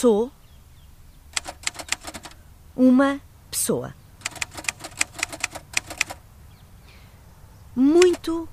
Sou uma pessoa muito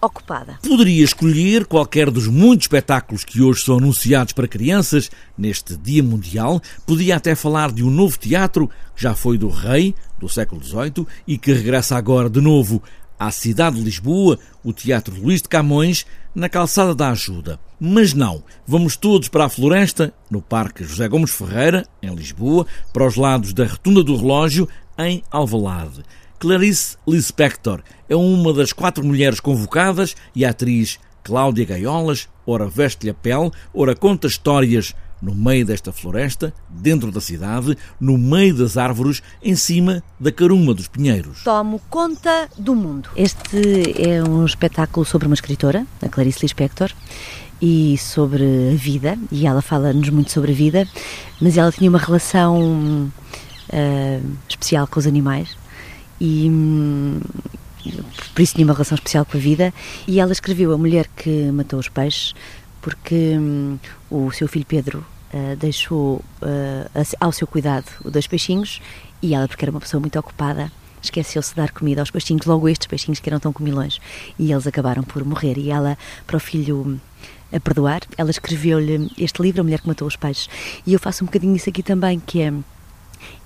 ocupada. Poderia escolher qualquer dos muitos espetáculos que hoje são anunciados para crianças neste Dia Mundial. Podia até falar de um novo teatro que já foi do Rei, do século XVIII, e que regressa agora de novo à cidade de Lisboa, o Teatro Luís de Camões, na calçada da Ajuda. Mas não, vamos todos para a floresta, no Parque José Gomes Ferreira, em Lisboa, para os lados da Rotunda do Relógio, em Alvalade. Clarice Lispector é uma das quatro mulheres convocadas e a atriz Cláudia Gaiolas, ora veste-lhe a pele, ora conta histórias no meio desta floresta, dentro da cidade, no meio das árvores, em cima da caruma dos pinheiros. Tomo conta do mundo. Este é um espetáculo sobre uma escritora, a Clarice Lispector, e sobre a vida, e ela fala-nos muito sobre a vida, mas ela tinha uma relação uh, especial com os animais e hum, por isso tinha uma relação especial com a vida e ela escreveu A Mulher que Matou os Peixes porque hum, o seu filho Pedro uh, deixou uh, ao seu cuidado dois peixinhos e ela, porque era uma pessoa muito ocupada, esqueceu-se de dar comida aos peixinhos, logo estes peixinhos que eram tão comilões, e eles acabaram por morrer. E ela, para o filho a perdoar, ela escreveu-lhe este livro, A Mulher que Matou os Peixes. E eu faço um bocadinho isso aqui também, que é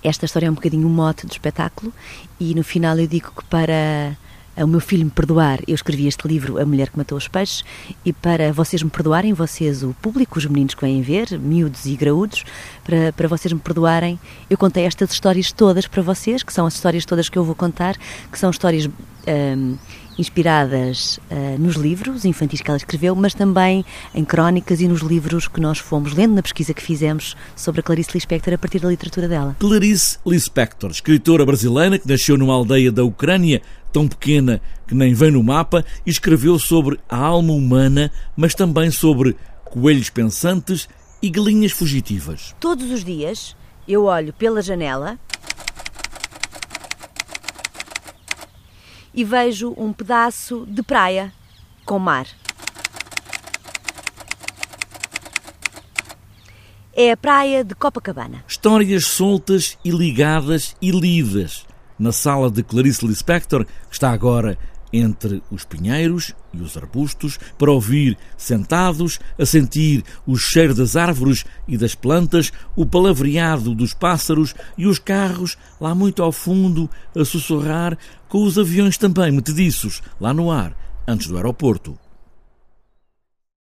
esta história é um bocadinho o um mote do espetáculo, e no final eu digo que para o meu filho me perdoar, eu escrevi este livro, A Mulher que Matou os Peixes, e para vocês me perdoarem, vocês, o público, os meninos que vêm ver, miúdos e graúdos, para, para vocês me perdoarem, eu contei estas histórias todas para vocês, que são as histórias todas que eu vou contar, que são histórias hum, inspiradas uh, nos livros infantis que ela escreveu, mas também em crónicas e nos livros que nós fomos lendo na pesquisa que fizemos sobre a Clarice Lispector a partir da literatura dela. Clarice Lispector, escritora brasileira que nasceu numa aldeia da Ucrânia tão pequena que nem vem no mapa, e escreveu sobre a alma humana, mas também sobre coelhos pensantes e galinhas fugitivas. Todos os dias eu olho pela janela e vejo um pedaço de praia com mar. É a praia de Copacabana. Histórias soltas e ligadas e lidas na sala de Clarice Lispector, que está agora entre os pinheiros e os arbustos, para ouvir, sentados, a sentir o cheiro das árvores e das plantas, o palavreado dos pássaros e os carros lá muito ao fundo a sussurrar, com os aviões também metediços lá no ar, antes do aeroporto.